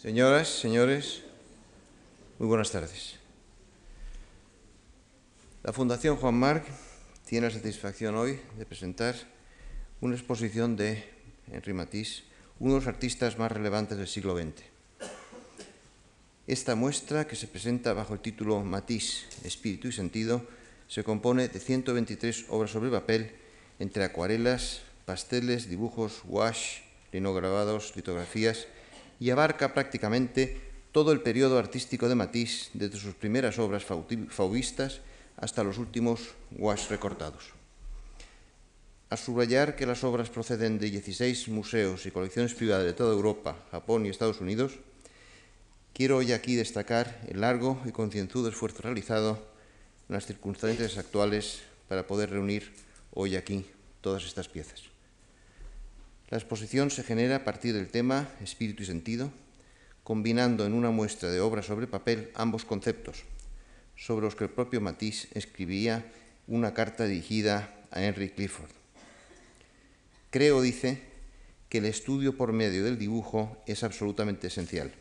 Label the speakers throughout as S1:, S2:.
S1: Señoras, señores, muy buenas tardes. La Fundación Juan Marc tiene la satisfacción hoy de presentar una exposición de Henri Matisse, uno de los artistas más relevantes del siglo XX. Esta muestra, que se presenta bajo el título Matisse, Espíritu y Sentido, se compone de 123 obras sobre papel, entre acuarelas, pasteles, dibujos, wash, linograbados, litografías, y abarca prácticamente todo el periodo artístico de Matisse, desde sus primeras obras fauvistas hasta los últimos wash recortados. A subrayar que las obras proceden de 16 museos y colecciones privadas de toda Europa, Japón y Estados Unidos, quiero hoy aquí destacar el largo y concienzudo esfuerzo realizado en las circunstancias actuales para poder reunir hoy aquí todas estas piezas. La exposición se genera a partir del tema espíritu y sentido, combinando en una muestra de obra sobre papel ambos conceptos, sobre los que el propio Matisse escribía una carta dirigida a Henry Clifford. Creo, dice, que el estudio por medio del dibujo es absolutamente esencial.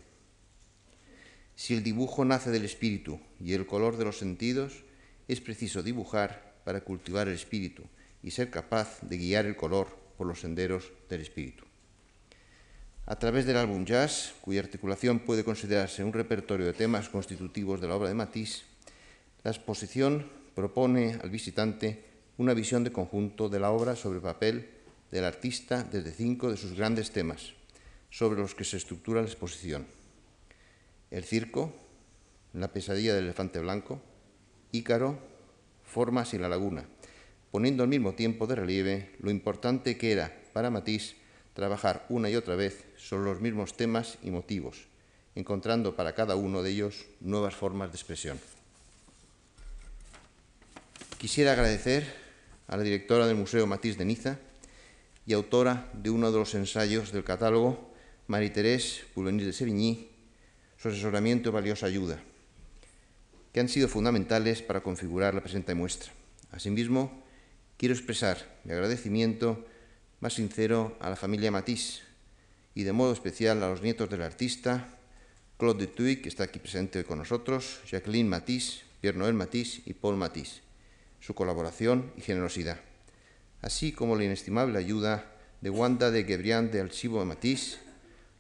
S1: Si el dibujo nace del espíritu y el color de los sentidos, es preciso dibujar para cultivar el espíritu y ser capaz de guiar el color por los senderos del espíritu. A través del álbum Jazz, cuya articulación puede considerarse un repertorio de temas constitutivos de la obra de Matisse, la exposición propone al visitante una visión de conjunto de la obra sobre papel del artista desde cinco de sus grandes temas, sobre los que se estructura la exposición. El circo, la pesadilla del elefante blanco, Ícaro, formas y la laguna, poniendo al mismo tiempo de relieve lo importante que era para Matisse trabajar una y otra vez sobre los mismos temas y motivos, encontrando para cada uno de ellos nuevas formas de expresión. Quisiera agradecer a la directora del Museo Matisse de Niza y autora de uno de los ensayos del catálogo, Marie-Thérèse Poulenir de Sevigny, su asesoramiento y valiosa ayuda, que han sido fundamentales para configurar la presente muestra. Asimismo, quiero expresar mi agradecimiento más sincero a la familia Matisse y de modo especial a los nietos del artista, Claude de Tuy, que está aquí presente hoy con nosotros, Jacqueline Matisse, Pierre Noël Matisse y Paul Matisse, su colaboración y generosidad, así como la inestimable ayuda de Wanda de Gebrián de Archivo Matisse,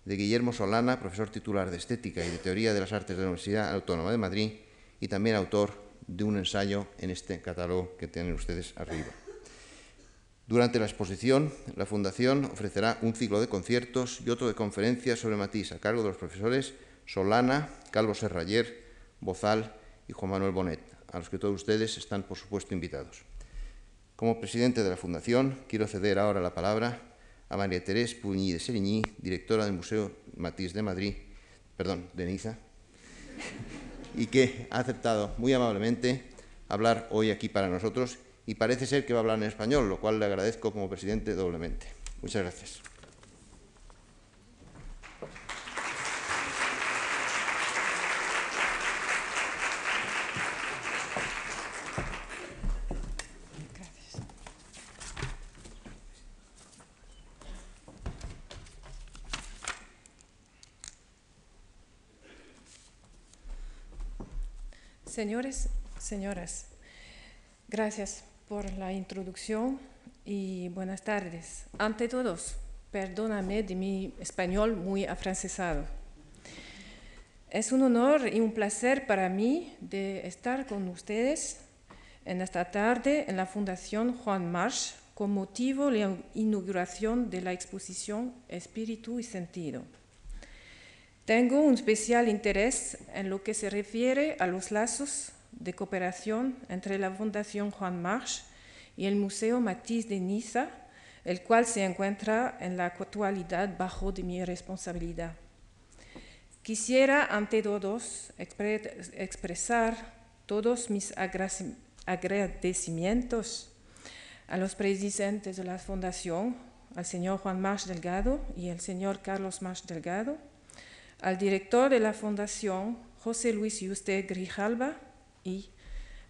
S1: de Guillermo Solana, profesor titular de Estética y de Teoría de las Artes de la Universidad Autónoma de Madrid y también autor de un ensayo en este catálogo que tienen ustedes arriba. Durante la exposición, la Fundación ofrecerá un ciclo de conciertos y otro de conferencias sobre Matisse a cargo de los profesores Solana, Calvo Serrayer, Bozal y Juan Manuel Bonet, a los que todos ustedes están, por supuesto, invitados. Como presidente de la Fundación, quiero ceder ahora la palabra a María Terés Puñí de Serigny, directora del Museo Matisse de Madrid, perdón, de Niza, y que ha aceptado muy amablemente hablar hoy aquí para nosotros y parece ser que va a hablar en español, lo cual le agradezco como presidente doblemente. Muchas gracias.
S2: Señores, señoras, gracias por la introducción y buenas tardes. Ante todos, perdóname de mi español muy afrancesado. Es un honor y un placer para mí de estar con ustedes en esta tarde en la Fundación Juan March con motivo de la inauguración de la exposición Espíritu y Sentido. Tengo un especial interés en lo que se refiere a los lazos de cooperación entre la Fundación Juan March y el Museo Matisse de Niza, el cual se encuentra en la actualidad bajo de mi responsabilidad. Quisiera ante todos expresar todos mis agradecimientos a los presidentes de la Fundación, al señor Juan March Delgado y al señor Carlos March Delgado, al director de la Fundación, José Luis Yuste Grijalba, y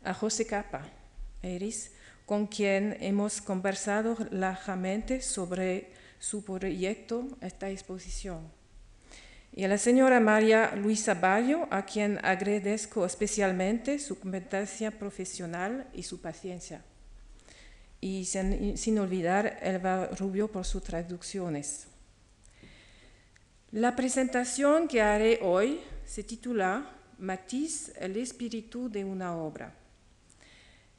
S2: a José Capa, Eris, con quien hemos conversado largamente sobre su proyecto, esta exposición. y a la señora María Luisa Bayo, a quien agradezco especialmente su competencia profesional y su paciencia. Y sin, sin olvidar Elba Rubio por sus traducciones. La presentación que haré hoy se titula Matiz, el espíritu de una obra.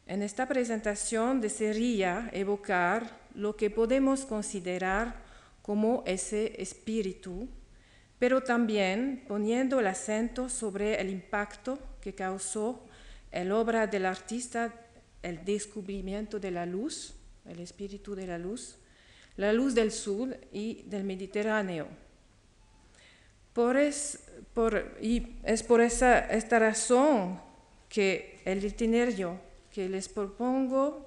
S2: En esta presentación desearía evocar lo que podemos considerar como ese espíritu, pero también poniendo el acento sobre el impacto que causó la obra del artista, el descubrimiento de la luz, el espíritu de la luz, la luz del sur y del Mediterráneo por es, por, y es por esa, esta razón que el itinerario que les propongo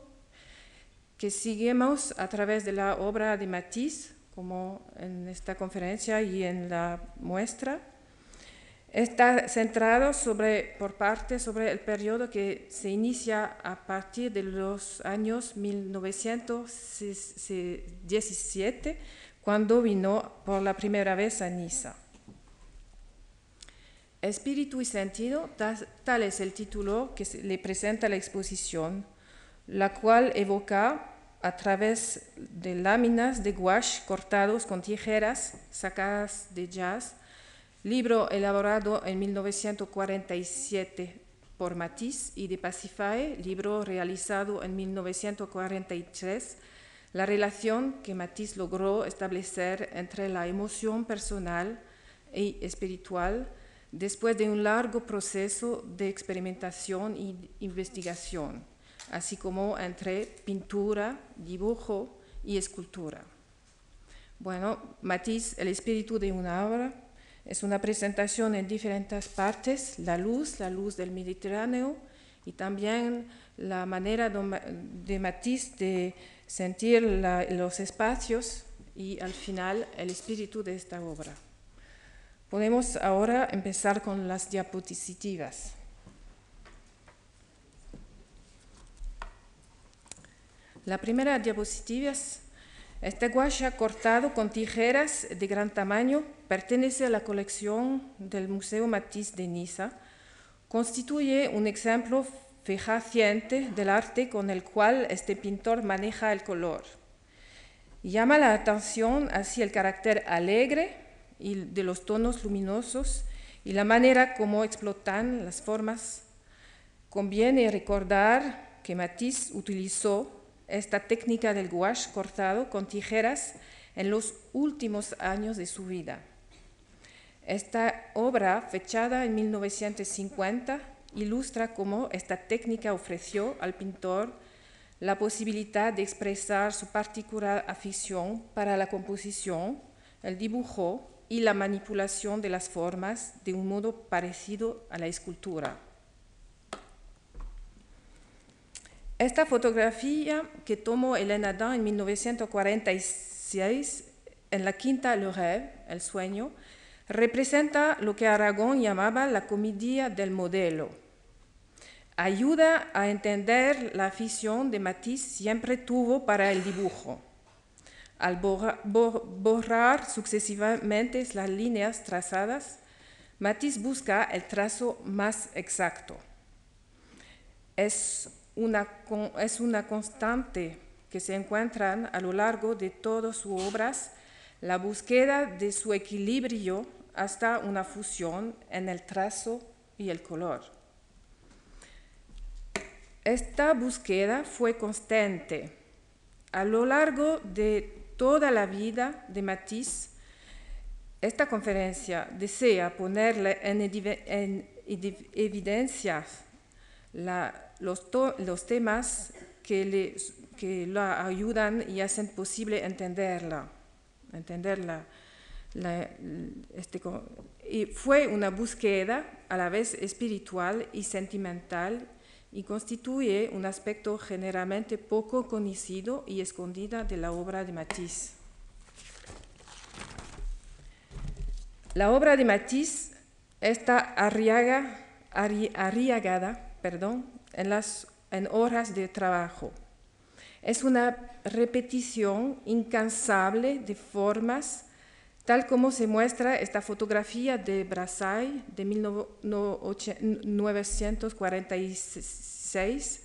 S2: que sigamos a través de la obra de Matisse, como en esta conferencia y en la muestra, está centrado sobre, por parte sobre el periodo que se inicia a partir de los años 1917, cuando vino por la primera vez a Niza. Espíritu y sentido, tal es el título que le presenta la exposición, la cual evoca a través de láminas de gouache cortados con tijeras sacadas de jazz, libro elaborado en 1947 por Matisse y de Pacifae, libro realizado en 1943, la relación que Matisse logró establecer entre la emoción personal y espiritual después de un largo proceso de experimentación y investigación, así como entre pintura, dibujo y escultura. Bueno, Matisse, el espíritu de una obra, es una presentación en diferentes partes, la luz, la luz del Mediterráneo y también la manera de Matisse de sentir los espacios y al final el espíritu de esta obra. Podemos ahora empezar con las diapositivas. La primera diapositiva es este guacha cortado con tijeras de gran tamaño pertenece a la colección del Museo Matisse de Niza. Constituye un ejemplo fehaciente del arte con el cual este pintor maneja el color. Llama la atención hacia el carácter alegre y de los tonos luminosos y la manera como explotan las formas. Conviene recordar que Matisse utilizó esta técnica del gouache cortado con tijeras en los últimos años de su vida. Esta obra, fechada en 1950, ilustra cómo esta técnica ofreció al pintor la posibilidad de expresar su particular afición para la composición, el dibujo y la manipulación de las formas de un modo parecido a la escultura. Esta fotografía que tomó Elena Dan en 1946 en la Quinta Le Rêve, El Sueño, representa lo que Aragón llamaba la comedia del modelo. Ayuda a entender la afición de Matisse siempre tuvo para el dibujo al borrar, sucesivamente las líneas trazadas, Matisse busca el trazo más exacto. Es una, es una constante que se encuentra a lo largo de todas sus obras, la búsqueda de su equilibrio hasta una fusión en el trazo y el color. Esta búsqueda fue constante a lo largo de toda la vida de Matisse, esta conferencia desea ponerle en, evidencia los, temas que, le, la ayudan y hacen posible entenderla. entenderla este, y fue una búsqueda a la vez espiritual y sentimental y constituye un aspecto generalmente poco conocido y escondida de la obra de Matisse. La obra de Matisse está arriagada perdón, en, las, en horas de trabajo. Es una repetición incansable de formas tal como se muestra esta fotografía de Brassai de 1946.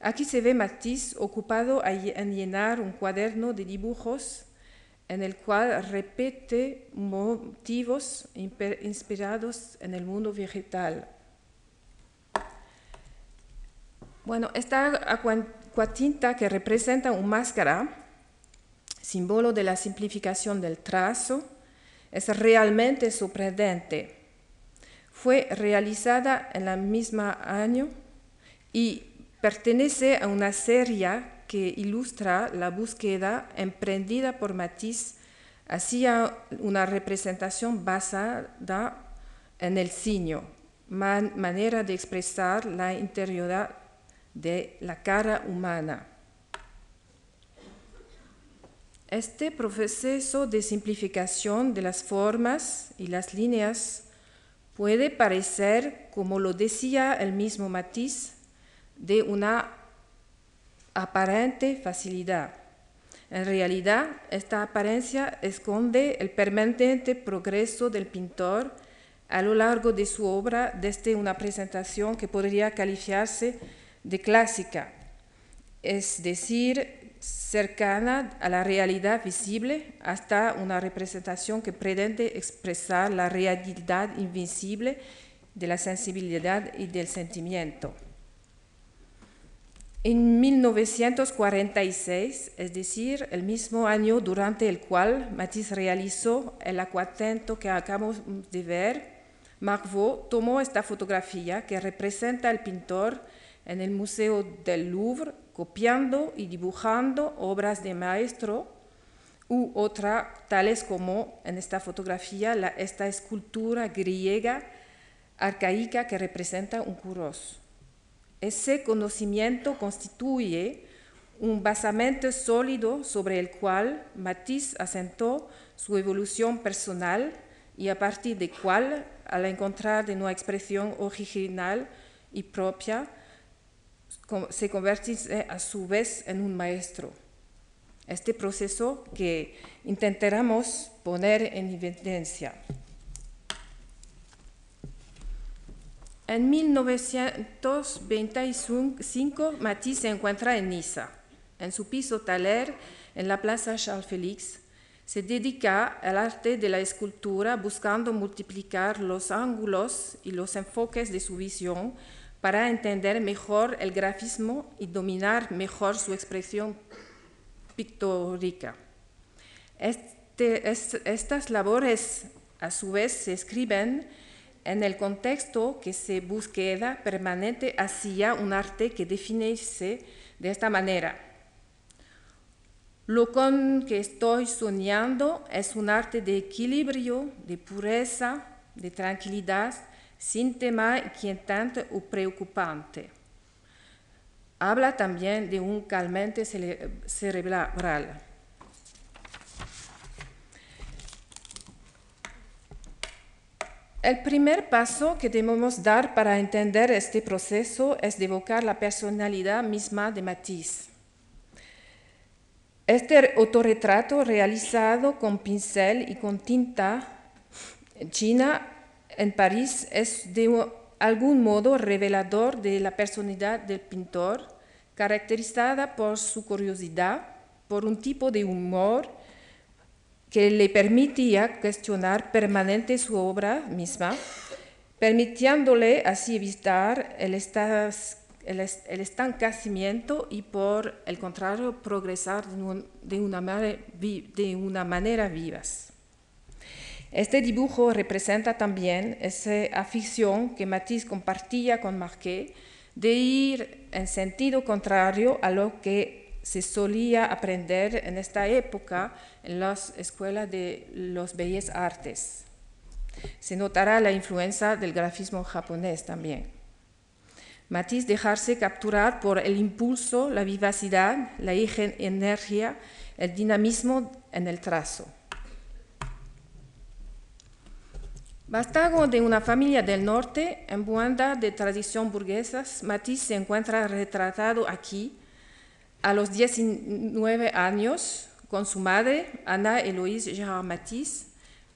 S2: Aquí se ve Matisse ocupado en llenar un cuaderno de dibujos en el cual repite motivos inspirados en el mundo vegetal. Bueno, esta acuatinta que representa un máscara, símbolo de la simplificación del trazo, es realmente sorprendente. Fue realizada en el mismo año y pertenece a una serie que ilustra la búsqueda emprendida por Matisse hacia una representación basada en el signo, manera de expresar la interioridad de la cara humana. Este proceso de simplificación de las formas y las líneas puede parecer, como lo decía el mismo Matisse, de una aparente facilidad. En realidad, esta apariencia esconde el permanente progreso del pintor a lo largo de su obra desde una presentación que podría calificarse de clásica, es decir, cercana a la realidad visible, hasta una representación que pretende expresar la realidad invisible de la sensibilidad y del sentimiento. En 1946, es decir, el mismo año durante el cual Matisse realizó el acuatento que acabamos de ver, Marvaux tomó esta fotografía que representa al pintor en el Museo del Louvre copiando y dibujando obras de maestro u otras tales como en esta fotografía esta escultura griega arcaica que representa un curos. Ese conocimiento constituye un basamento sólido sobre el cual Matisse asentó su evolución personal y a partir de cual, al encontrar de nueva expresión original y propia, se convierte a su vez en un maestro. Este proceso que intentaremos poner en evidencia. En 1925, Matisse se encuentra en Niza. En su piso taller, en la Plaza Charles Félix, se dedica al arte de la escultura buscando multiplicar los ángulos y los enfoques de su visión para entender mejor el grafismo y dominar mejor su expresión pictórica. Este, estas labores, a su vez, se escriben en el contexto que se búsqueda permanente hacia un arte que definirse de esta manera. Lo con que estoy soñando es un arte de equilibrio, de pureza, de tranquilidad, sin tema inquietante o preocupante. Habla también de un calmante cerebral. El primer paso que debemos dar para entender este proceso es evocar la personalidad misma de Matisse. Este autorretrato realizado con pincel y con tinta china en París es de algún modo revelador de la personalidad del pintor, caracterizada por su curiosidad, por un tipo de humor que le permitía cuestionar permanente su obra misma, permitiéndole así evitar el, estancamiento y por el contrario progresar de una, de una manera vivaz. Este dibujo representa también esa afición que Matisse compartía con Marquet de ir en sentido contrario a lo que se solía aprender en esta época en las escuelas de los bellas artes. Se notará la influencia del grafismo japonés también. Matisse dejarse capturar por el impulso, la vivacidad, la energía, el dinamismo en el trazo. Bastago de una familia del norte, en buena de tradición burguesa, Matisse se encuentra retratado aquí a los 19 años, con su madre, Ana Eloise Gérard Matisse,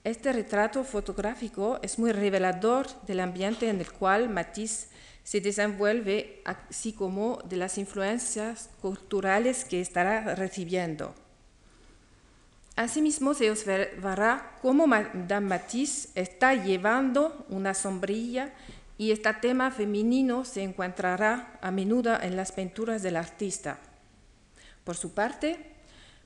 S2: Este retrato fotográfico es muy revelador del ambiente en el cual Matisse se desenvuelve, así como de las influencias culturales que estará recibiendo. Asimismo, se observará cómo Madame Matisse está llevando una sombrilla y este tema femenino se encontrará a menudo en las pinturas del artista. Por su parte,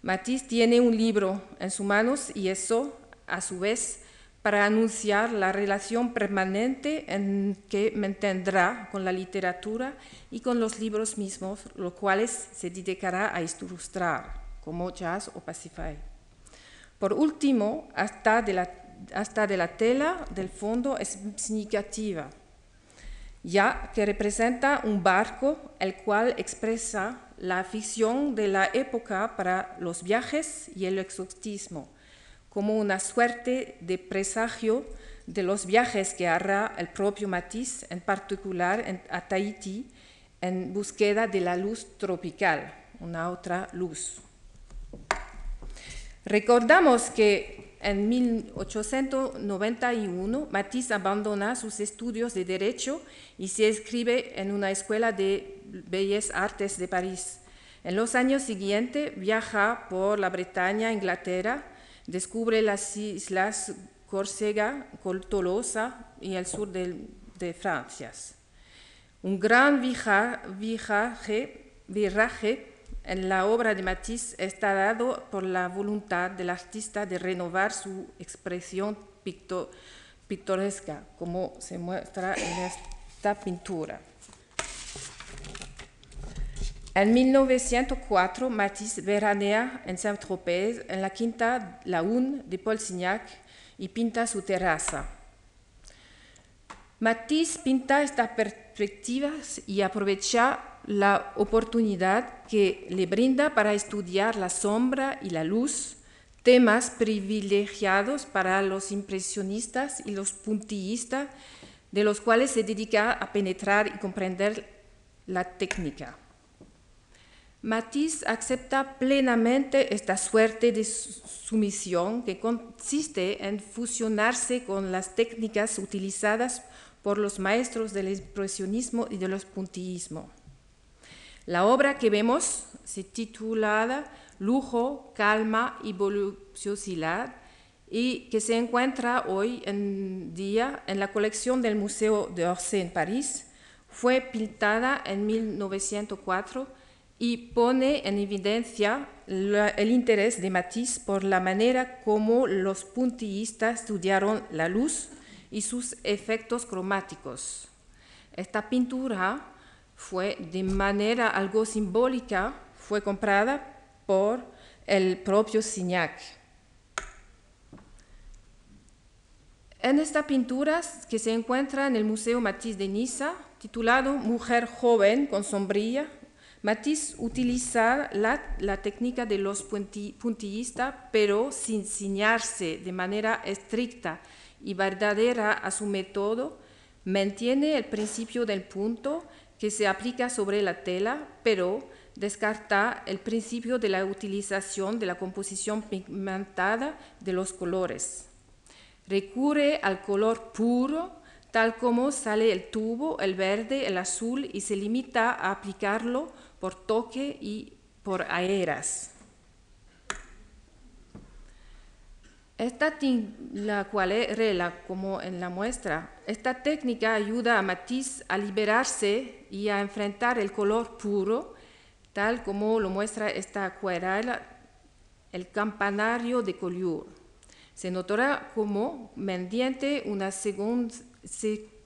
S2: Matisse tiene un libro en sus manos y eso, a su vez, para anunciar la relación permanente en que mantendrá con la literatura y con los libros mismos, los cuales se dedicará a ilustrar, como Jazz o Pacify. Por último, hasta de la, hasta de la tela del fondo es significativa, ya que representa un barco el cual expresa la afición de la época para los viajes y el exotismo, como una suerte de presagio de los viajes que hará el propio Matisse, en particular a Tahití, en búsqueda de la luz tropical, una otra luz. Recordamos que en 1891 Matisse abandona sus estudios de Derecho y se inscribe en una escuela de Bellas Artes de París. En los años siguientes viaja por la Bretaña, Inglaterra, descubre las islas Córcega, Tolosa y el sur de, Francia. Un gran viraje en la obra de Matisse está dado por la voluntad del artista de renovar su expresión pictoresca, como se muestra en esta pintura. En 1904, Matisse veranea en Saint-Tropez, en la quinta Laune de Paul Signac, y pinta su terraza. Matisse pinta estas perspectivas y aprovecha la oportunidad que le brinda para estudiar la sombra y la luz, temas privilegiados para los impresionistas y los puntillistas, de los cuales se dedica a penetrar y comprender la técnica. Matisse acepta plenamente esta suerte de sumisión que consiste en fusionarse con las técnicas utilizadas por los maestros del impresionismo y del puntillismo. La obra que vemos se titulada Lujo, Calma y Voluptuosidad y que se encuentra hoy en día en la colección del Museo de Orsay en París, fue pintada en 1904 y pone en evidencia el interés de Matisse por la manera como los puntillistas estudiaron la luz y sus efectos cromáticos. Esta pintura fue de manera algo simbólica, fue comprada por el propio Signac. En esta pintura que se encuentra en el Museo Matisse de Niza, titulado Mujer joven con sombrilla, Matisse utiliza la, técnica de los puntillistas, pero sin ciñarse de manera estricta y verdadera a su método, mantiene el principio del punto que se aplica sobre la tela, pero descarta el principio de la utilización de la composición pigmentada de los colores. Recurre al color puro, tal como sale el tubo, el verde, el azul, y se limita a aplicarlo por toque y por aeras. Esta la cual rela, como en la muestra, esta técnica ayuda a Matisse a liberarse y a enfrentar el color puro, tal como lo muestra esta acuarela, el campanario de Collioure. Se notará como, mediante una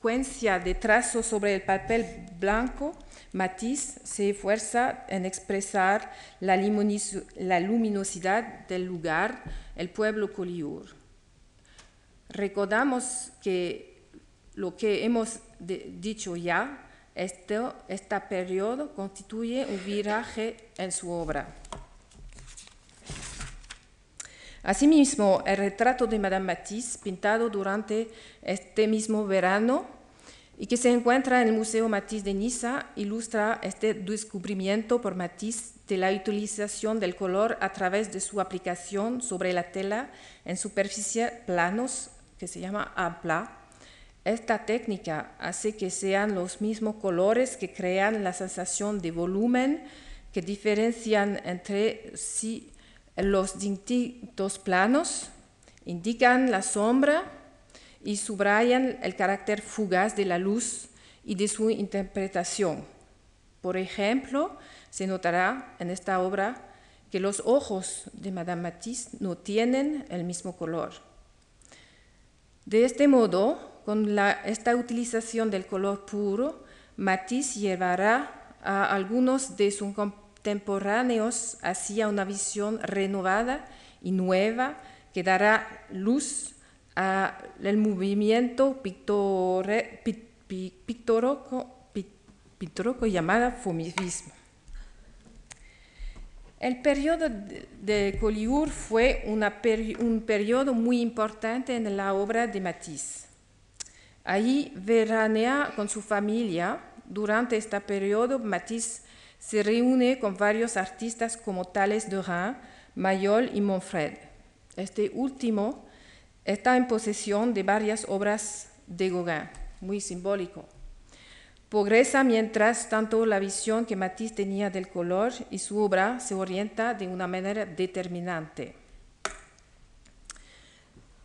S2: secuencia de trazos sobre el papel blanco, Matisse se esfuerza en expresar la luminosidad del lugar, el pueblo Collioure. Recordamos que lo que hemos dicho ya, este, este periodo constituye un viraje en su obra. Asimismo, el retrato de Madame Matisse, pintado durante este mismo verano, y que se encuentra en el Museo Matisse de Niza, ilustra este descubrimiento por Matisse de la utilización del color a través de su aplicación sobre la tela en superficie planos, que se llama apla. Esta técnica hace que sean los mismos colores que crean la sensación de volumen que diferencian entre sí los distintos planos, indican la sombra, y subrayan el carácter fugaz de la luz y de su interpretación. Por ejemplo, se notará en esta obra que los ojos de Madame Matisse no tienen el mismo color. De este modo, con esta utilización del color puro, Matisse llevará a algunos de sus contemporáneos hacia una visión renovada y nueva que dará luz el movimiento pictore, pictórico llamado fumismo. El periodo de Collioure fue un periodo muy importante en la obra de Matisse. Allí veranea con su familia. Durante este periodo, Matisse se reúne con varios artistas como Tales de Rhin, Mayol y Monfred. Este último está en posesión de varias obras de Gauguin, muy simbólico. Progresa mientras tanto la visión que Matisse tenía del color y su obra se orienta de una manera determinante.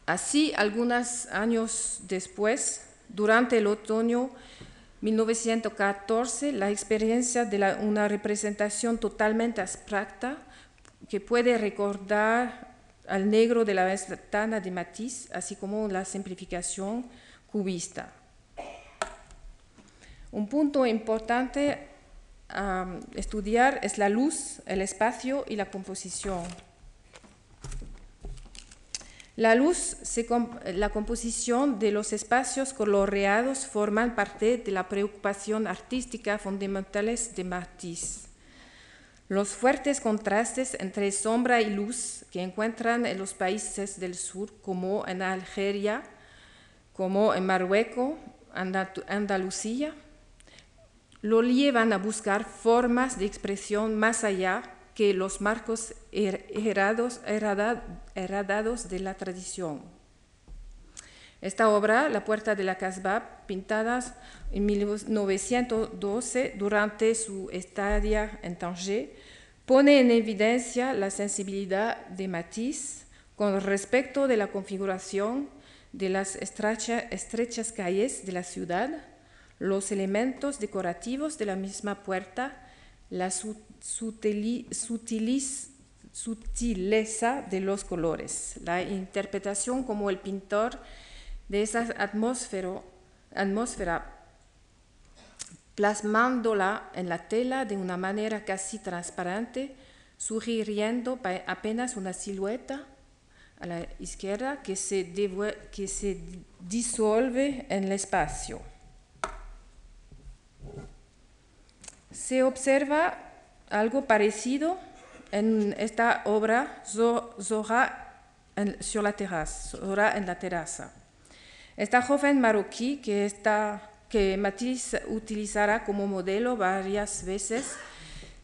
S2: Así, algunos años después, durante el otoño 1914, la experiencia de una representación totalmente abstracta que puede recordar al negro de la ventana de Matisse, así como la simplificación cubista. Un punto importante a estudiar es la luz, el espacio y la composición. La luz, la composición de los espacios coloreados forman parte de la preocupación artística fundamentales de Matisse. Los fuertes contrastes entre sombra y luz que encuentran en los países del sur, como en Algeria, como en Marruecos, Andalucía, lo llevan a buscar formas de expresión más allá que los marcos heredados de la tradición. Esta obra, La Puerta de la Casbah, pintada en 1912 durante su estadía en Tanger, pone en evidencia la sensibilidad de Matisse con respecto de la configuración de las estrechas calles de la ciudad, los elementos decorativos de la misma puerta, la sutileza de los colores, la interpretación como el pintor de esa atmósfera, plasmándola en la tela de una manera casi transparente, sugiriendo apenas una silueta a la izquierda que se, que se disuelve en el espacio. Se observa algo parecido en esta obra Zora en la terraza. Esta joven marroquí que, está, Matisse utilizará como modelo varias veces,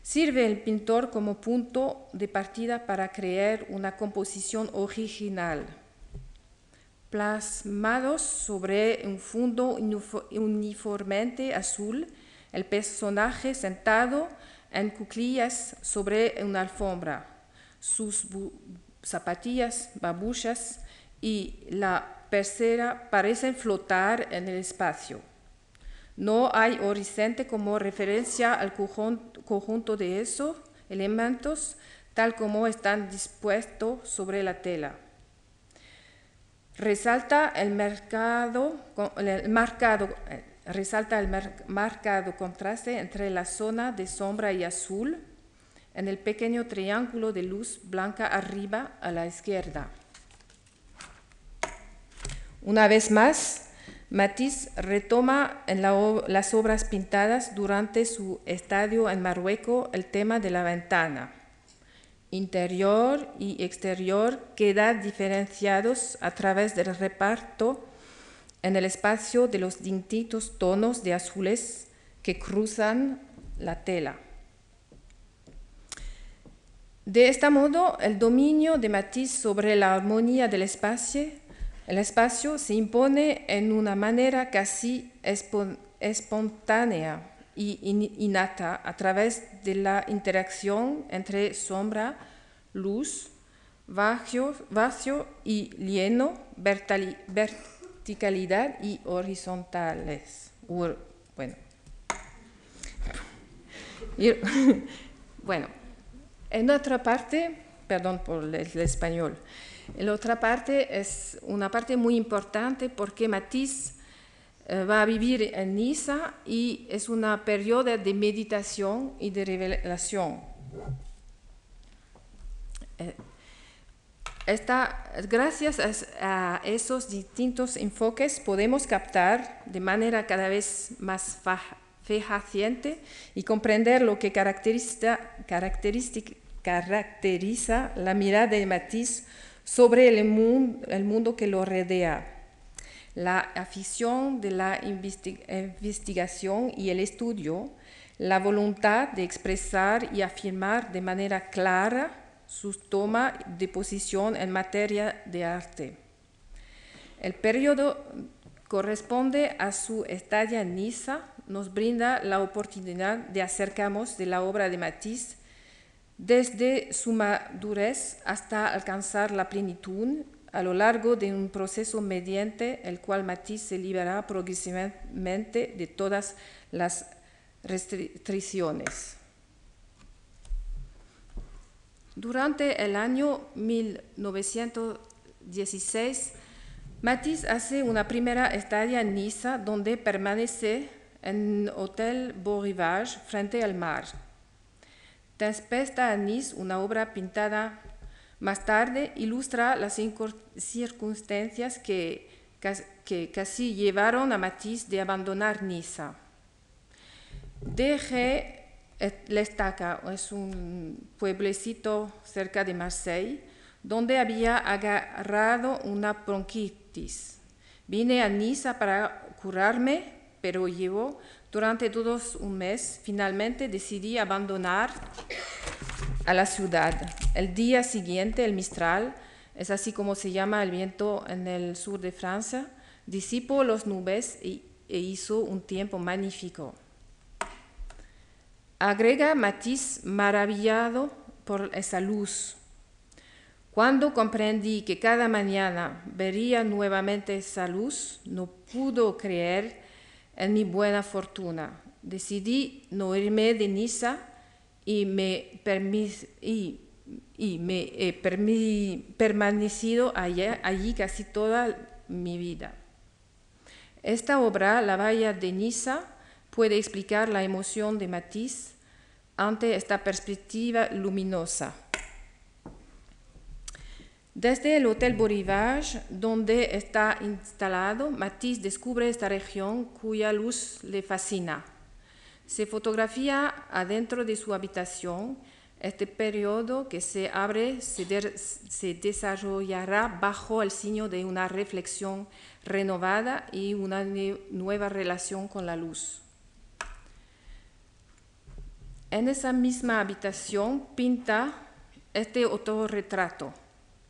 S2: sirve el pintor como punto de partida para crear una composición original. Plasmados sobre un fondo uniformemente azul, el personaje sentado en cuclillas sobre una alfombra, sus zapatillas, babuchas y la tercera parecen flotar en el espacio. No hay horizonte como referencia al conjunto de esos elementos tal como están dispuestos sobre la tela. Resalta el, mercado, el marcado, eh, resalta el marcado contraste entre la zona de sombra y azul en el pequeño triángulo de luz blanca arriba a la izquierda. Una vez más, Matisse retoma en las obras pintadas durante su estadio en Marruecos el tema de la ventana. Interior y exterior quedan diferenciados a través del reparto en el espacio de los distintos tonos de azules que cruzan la tela. De este modo, el dominio de Matisse sobre la armonía del espacio, el espacio se impone en una manera casi espontánea y innata a través de la interacción entre sombra, luz, vacío, y lleno, verticalidad y horizontales. Bueno. bueno, en otra parte, perdón por el, español, en otra parte es una parte muy importante porque Matisse eh, va a vivir en Niza y es una periodo de meditación y de revelación. Eh, gracias a, esos distintos enfoques podemos captar de manera cada vez más fehaciente y comprender lo que caracteriza, caracteriza la mirada de Matisse sobre el mundo, el mundo que lo rodea. La afición de la investigación y el estudio, la voluntad de expresar y afirmar de manera clara su toma de posición en materia de arte. El periodo corresponde a su estadia en Niza, nos brinda la oportunidad de acercarnos de la obra de Matisse desde su madurez hasta alcanzar la plenitud a lo largo de un proceso mediante el cual Matisse se libera progresivamente de todas las restricciones. Durante el año 1916, Matisse hace una primera estadia en Niza, donde permanece en Hotel Beau Rivage frente al mar. Después de Nice, una obra pintada más tarde ilustra las circunstancias que, que casi llevaron a Matisse de abandonar Niza. Deje L'Estaca es un pueblecito cerca de Marseille donde había agarrado una bronquitis. Vine a Niza para curarme, pero llevo durante todos un mes. Finalmente decidí abandonar a la ciudad. El día siguiente, el Mistral, es así como se llama el viento en el sur de Francia, disipó las nubes e hizo un tiempo magnífico. Agrega Matisse maravillado por esa luz. Cuando comprendí que cada mañana vería nuevamente esa luz, no pudo creer en mi buena fortuna. Decidí no irme de Niza y me, y, me he permanecido allí casi toda mi vida. Esta obra, La Valla de Niza, puede explicar la emoción de Matisse ante esta perspectiva luminosa. Desde el Hotel Borivage, donde está instalado, Matisse descubre esta región cuya luz le fascina. Se fotografía adentro de su habitación. Este periodo que se abre se, se desarrollará bajo el signo de una reflexión renovada y una nueva relación con la luz. En esa misma habitación pinta este autorretrato.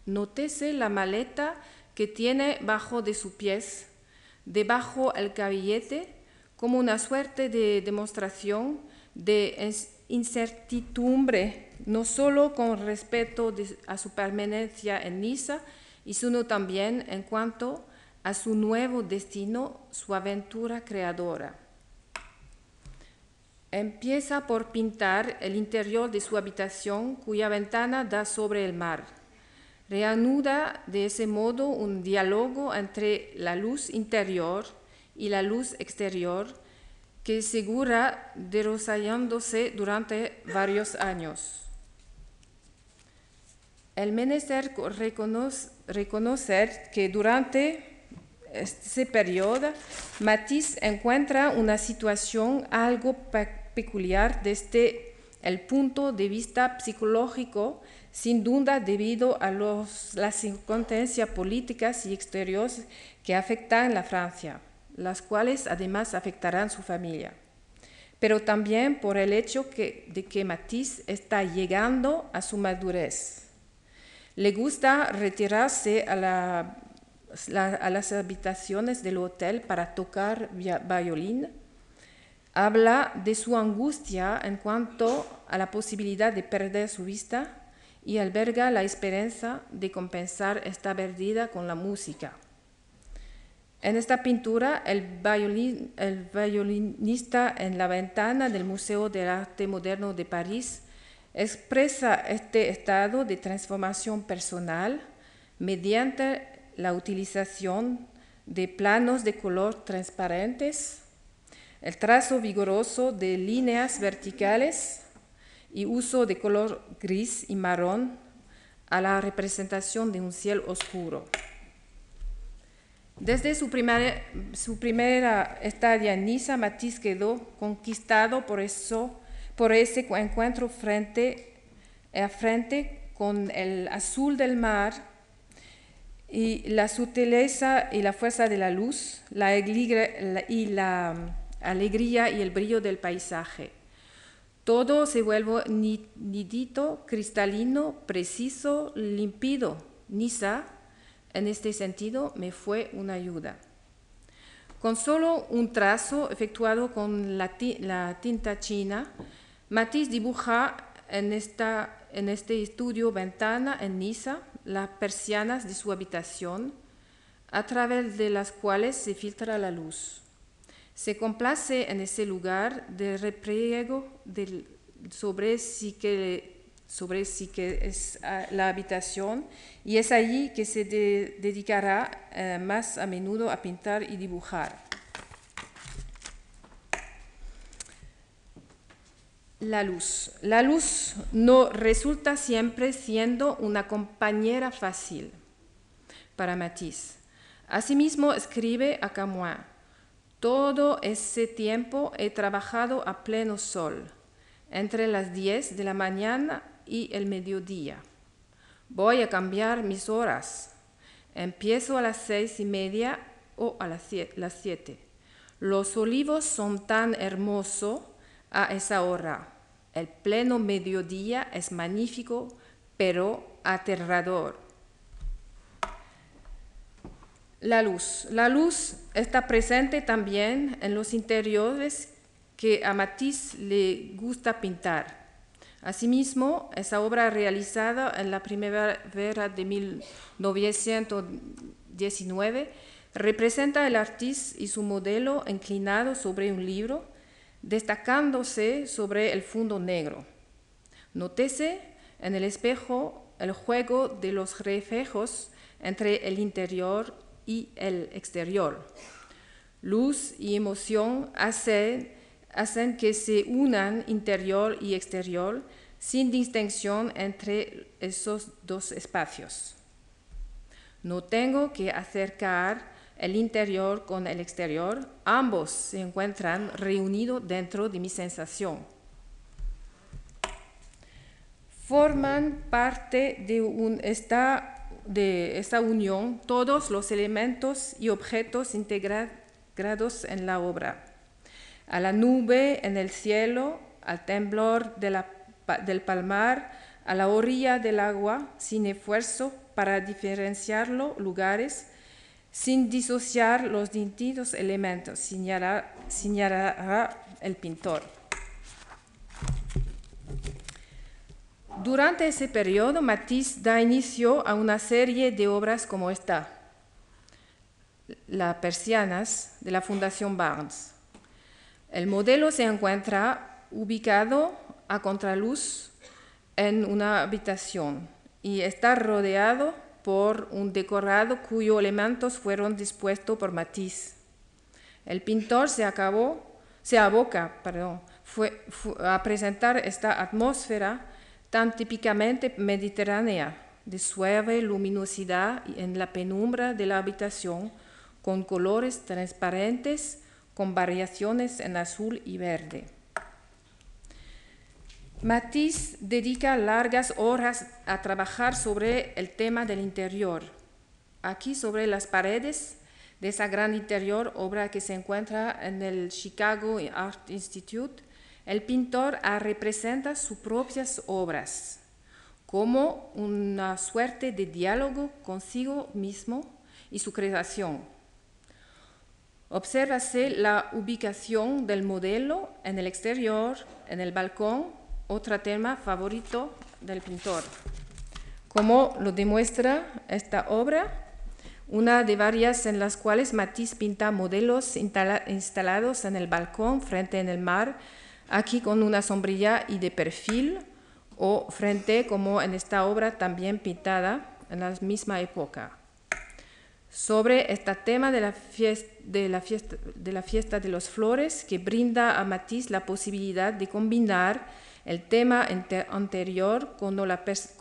S2: Nótese la maleta que tiene bajo de sus pies, debajo el caballete, como una suerte de demostración de incertidumbre, no solo con respecto a su permanencia en Niza, sino también en cuanto a su nuevo destino, su aventura creadora. Empieza por pintar el interior de su habitación cuya ventana da sobre el mar. Reanuda de ese modo un diálogo entre la luz interior y la luz exterior que segura desarrollándose durante varios años. El menester reconocer que durante este periodo Matisse encuentra una situación algo peculiar desde el punto de vista psicológico, sin duda debido a los, las circunstancias políticas y exteriores que afectan la Francia, las cuales además afectarán su familia, pero también por el hecho de que Matisse está llegando a su madurez. Le gusta retirarse a, a las habitaciones del hotel para tocar violín Habla de su angustia en cuanto a la posibilidad de perder su vista y alberga la esperanza de compensar esta pérdida con la música. En esta pintura, el, el, violinista en la ventana del Museo de Arte Moderno de París expresa este estado de transformación personal mediante la utilización de planos de color transparentes el trazo vigoroso de líneas verticales y uso de color gris y marrón a la representación de un cielo oscuro. Desde su primera, su primera estadia en Niza, Matisse quedó conquistado por, eso, por ese encuentro frente a frente con el azul del mar y la sutileza y la fuerza de la luz la, y la alegría y el brillo del paisaje. Todo se vuelve nidito, cristalino, preciso, limpido. Nisa, en este sentido, me fue una ayuda. Con solo un trazo efectuado con la, tinta china, Matisse dibuja en, este estudio ventana en Niza las persianas de su habitación, a través de las cuales se filtra la luz. Se complace en ese lugar de repriego sobre sí que sobre sí que es ah, la habitación y es allí que se dedicará eh, más a menudo a pintar y dibujar. La luz. La luz no resulta siempre siendo una compañera fácil para Matisse. Asimismo, escribe a Camus, todo ese tiempo he trabajado a pleno sol, entre las 10 de la mañana y el mediodía. Voy a cambiar mis horas. Empiezo a las seis y media o a las siete. Los olivos son tan hermosos a esa hora. El pleno mediodía es magnífico, pero aterrador. La luz. La luz está presente también en los interiores que a Matisse le gusta pintar. Asimismo, esa obra realizada en la primavera de 1919 representa al artista y su modelo inclinado sobre un libro, destacándose sobre el fondo negro. Nótese en el espejo el juego de los reflejos entre el interior y el exterior. Luz y emoción hacen, hacen que se unan interior y exterior sin distinción entre esos dos espacios. No tengo que acercar el interior con el exterior, ambos se encuentran reunidos dentro de mi sensación. Forman parte de un estado de esta unión todos los elementos y objetos integrados en la obra. A la nube en el cielo, al temblor del palmar, a la orilla del agua, sin esfuerzo para diferenciar los lugares, sin disociar los distintos elementos, señalará el pintor. Durante ese periodo, Matisse da inicio a una serie de obras como esta, Las Persianas de la Fundación Barnes. El modelo se encuentra ubicado a contraluz en una habitación y está rodeado por un decorado cuyos elementos fueron dispuestos por Matisse. El pintor se, aboca perdón, fue, a presentar esta atmósfera tan típicamente mediterránea, de suave luminosidad en la penumbra de la habitación, con colores transparentes, con variaciones en azul y verde. Matisse dedica largas horas a trabajar sobre el tema del interior. Aquí sobre las paredes de esa gran interior, obra que se encuentra en el Chicago Art Institute, el pintor representa sus propias obras como una suerte de diálogo consigo mismo y su creación. Obsérvase la ubicación del modelo en el exterior, en el balcón, otro tema favorito del pintor. Como lo demuestra esta obra, una de varias en las cuales Matisse pinta modelos instalados en el balcón frente en el mar, aquí con una sombrilla y de perfil, o frente como en esta obra también pintada en la misma época. Sobre este tema de la, fiesta, de, la fiesta, de los flores que brinda a Matisse la posibilidad de combinar el tema anterior con,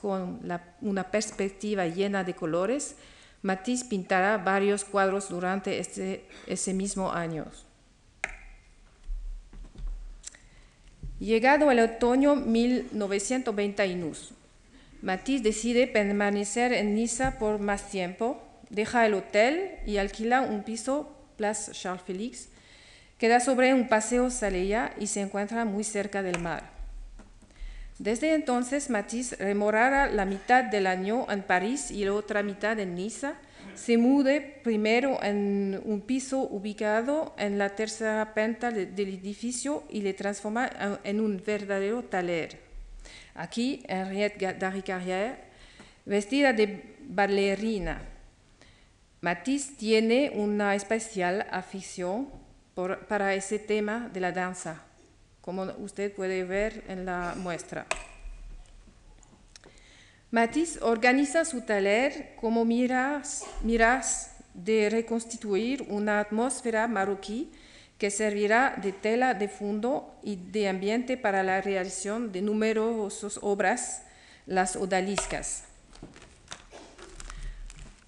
S2: con una perspectiva llena de colores, Matisse pintará varios cuadros durante este, ese mismo año. Llegado el otoño 1921, Matisse decide permanecer en Niza por más tiempo, deja el hotel y alquila un piso, Place Charles Félix, que da sobre un paseo Saleya y se encuentra muy cerca del mar. Desde entonces, Matisse remorará la mitad del año en París y la otra mitad en Niza. Se mude primero en un piso ubicado en la tercera planta del edificio y le transforma en un verdadero taller. Aquí, Henriette Carrière, vestida de bailarina. Matisse tiene una especial afición para ese tema de la danza como usted puede ver en la muestra. Matisse organiza su taller como miras, miras de reconstituir una atmósfera marroquí que servirá de tela de fondo y de ambiente para la realización de numerosas obras, las odaliscas.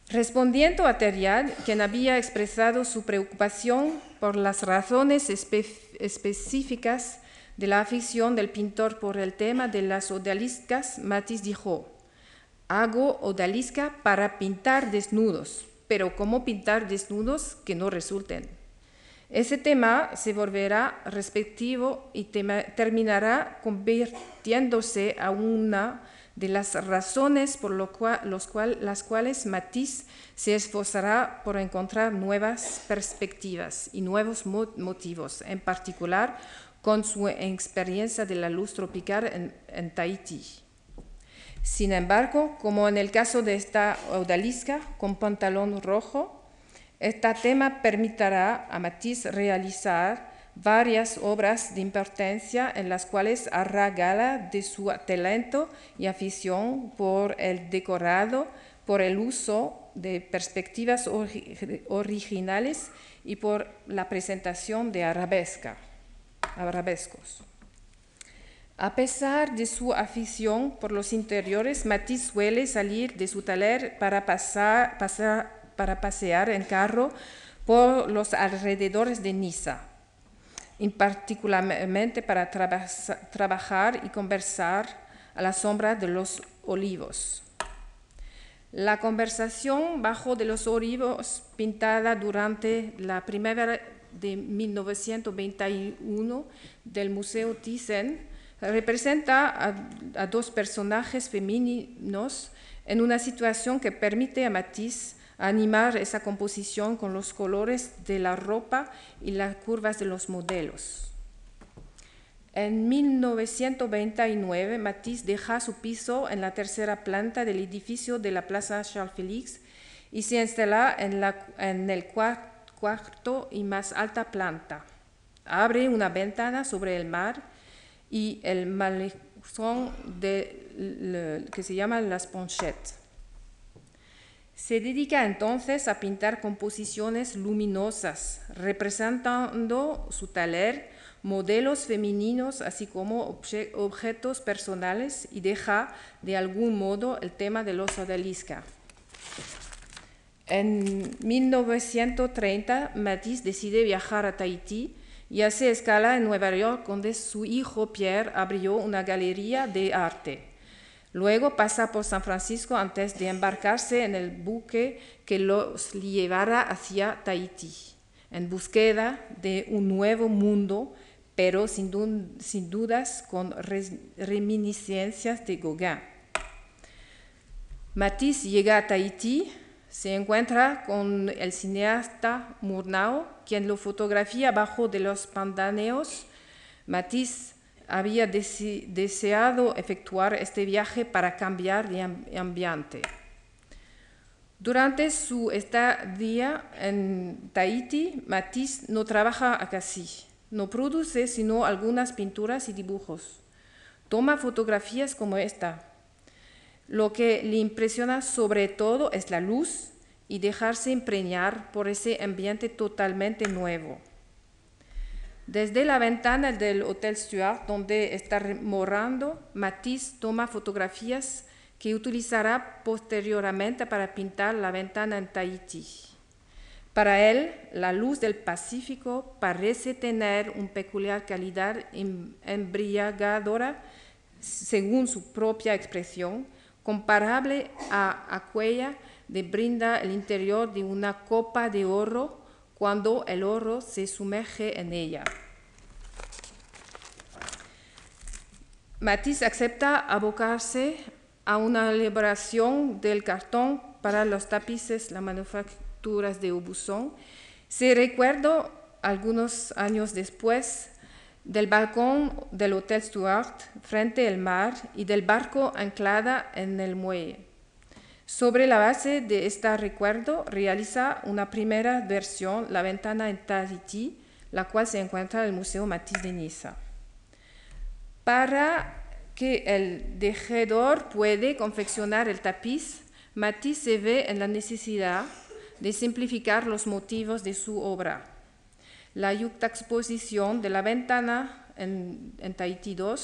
S2: Respondiendo a Terriad, quien había expresado su preocupación por las razones específicas de la afición del pintor por el tema de las odaliscas, Matisse dijo, hago odalisca para pintar desnudos, pero ¿cómo pintar desnudos que no resulten? Ese tema se volverá respectivo y terminará convirtiéndose a una de las razones por lo cual, los cual, las cuales Matisse se esforzará por encontrar nuevas perspectivas y nuevos motivos, en particular con su experiencia de la luz tropical en, Tahití. Sin embargo, como en el caso de esta odalisca con pantalón rojo, este tema permitirá a Matisse realizar varias obras de importancia en las cuales hará gala de su talento y afición por el decorado, por el uso de perspectivas originales y por la presentación de arabesca arabescos. A pesar de su afición por los interiores, Matisse suele salir de su taller para, pasar, para pasear en carro por los alrededores de Niza, en particularmente para trabajar y conversar a la sombra de los olivos. La conversación bajo de los olivos, pintada durante la primavera de 1921 del Museo Thyssen representa a, dos personajes femeninos en una situación que permite a Matisse animar esa composición con los colores de la ropa y las curvas de los modelos. En 1929, Matisse deja su piso en la tercera planta del edificio de la Plaza Charles Félix y se instala en, la, en el cuarto cuarto y más alta planta. Abre una ventana sobre el mar y el malecón de, que se llama Las Ponchettes. Se dedica entonces a pintar composiciones luminosas, representando su taller, modelos femeninos, así como objetos personales, y deja de algún modo el tema de los odalisca. En 1930, Matisse decide viajar a Tahití y hace escala en Nueva York, donde su hijo Pierre abrió una galería de arte. Luego pasa por San Francisco antes de embarcarse en el buque que los llevara hacia Tahití, en búsqueda de un nuevo mundo, pero sin, dudas con reminiscencias de Gauguin. Matisse llega a Tahití, se encuentra con el cineasta Murnau, quien lo fotografía bajo de los pandaneos. Matisse había deseado efectuar este viaje para cambiar de ambiente. Durante su estadía en Tahití, Matisse no trabaja casi, no produce sino algunas pinturas y dibujos. Toma fotografías como esta. Lo que le impresiona sobre todo es la luz y dejarse impregnar por ese ambiente totalmente nuevo. Desde la ventana del Hotel Stuart, donde está morando, Matisse toma fotografías que utilizará posteriormente para pintar la ventana en Tahití. Para él, la luz del Pacífico parece tener una peculiar calidad em-, embriagadora, según su propia expresión, comparable a aquella de brinda el interior de una copa de oro cuando el oro se sumerge en ella. Matisse acepta abocarse a una elaboración del cartón para los tapices, las manufacturas de Aubusson. Se recuerda algunos años después del balcón del Hotel Stuart frente al mar y del barco anclada en el muelle. Sobre la base de este recuerdo realiza una primera versión, La ventana en Tahiti, la cual se encuentra en el Museo Matisse de Niza. Para que el tejedor puede confeccionar el tapiz, Matisse se ve en la necesidad de simplificar los motivos de su obra. La exposición de la ventana en, Tahiti II,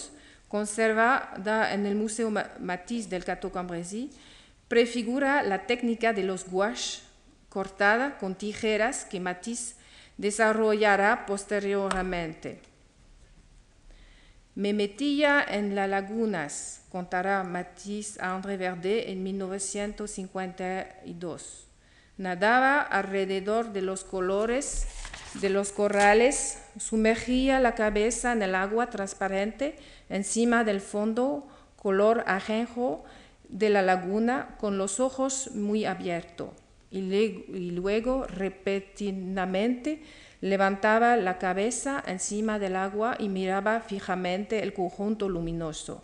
S2: conservada en el Museo Matisse del Cateau Cambrésis, prefigura la técnica de los gouaches cortada con tijeras que Matisse desarrollará posteriormente. Me metía en las lagunas, contará Matisse a André Verde en 1952. Nadaba alrededor de los colores de los corrales, sumergía la cabeza en el agua transparente encima del fondo color ajenjo de la laguna con los ojos muy abiertos y, luego repentinamente levantaba la cabeza encima del agua y miraba fijamente el conjunto luminoso.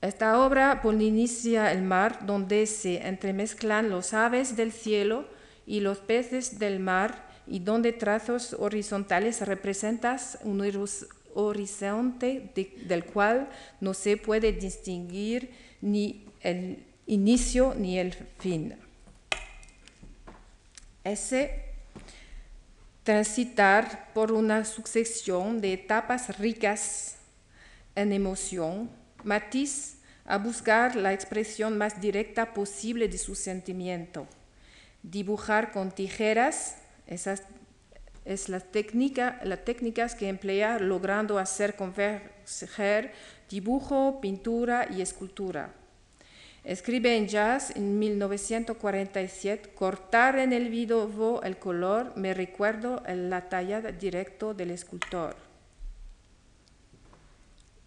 S2: Esta obra polinicia el mar donde se entremezclan los aves del cielo y los peces del mar y donde trazos horizontales representan un horizonte del cual no se puede distinguir ni el inicio ni el fin. Ese transitar por una sucesión de etapas ricas en emoción, Matisse a buscar la expresión más directa posible de su sentimiento. Dibujar con tijeras, esas es la técnica, las técnicas que emplea logrando hacer converger dibujo, pintura y escultura. Escribe en jazz en 1947, cortar en el vivo el color me recuerdo la talla directo del escultor.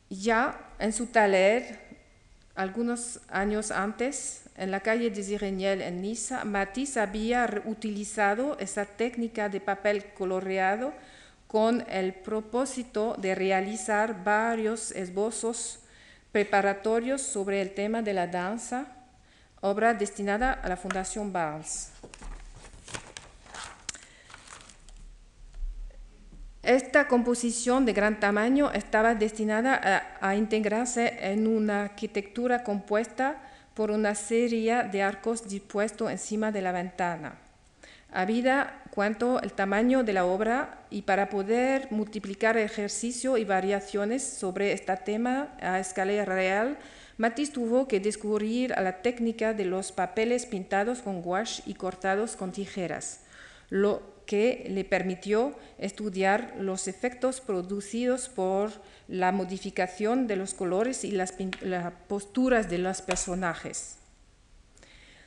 S2: Ya en su taller, algunos años antes, en la calle de Zireniel en Niza, Matisse había utilizado esa técnica de papel coloreado con el propósito de realizar varios esbozos preparatorios sobre el tema de la danza, obra destinada a la Fundación Barnes. Esta composición de gran tamaño estaba destinada a, a integrarse en una arquitectura compuesta por una serie de arcos dispuestos encima de la ventana. Habida cuanto el tamaño de la obra y para poder multiplicar ejercicio y variaciones sobre este tema a escala real, Matisse tuvo que descubrir la técnica de los papeles pintados con gouache y cortados con tijeras, lo que le permitió estudiar los efectos producidos por la modificación de los colores y las, posturas de los personajes.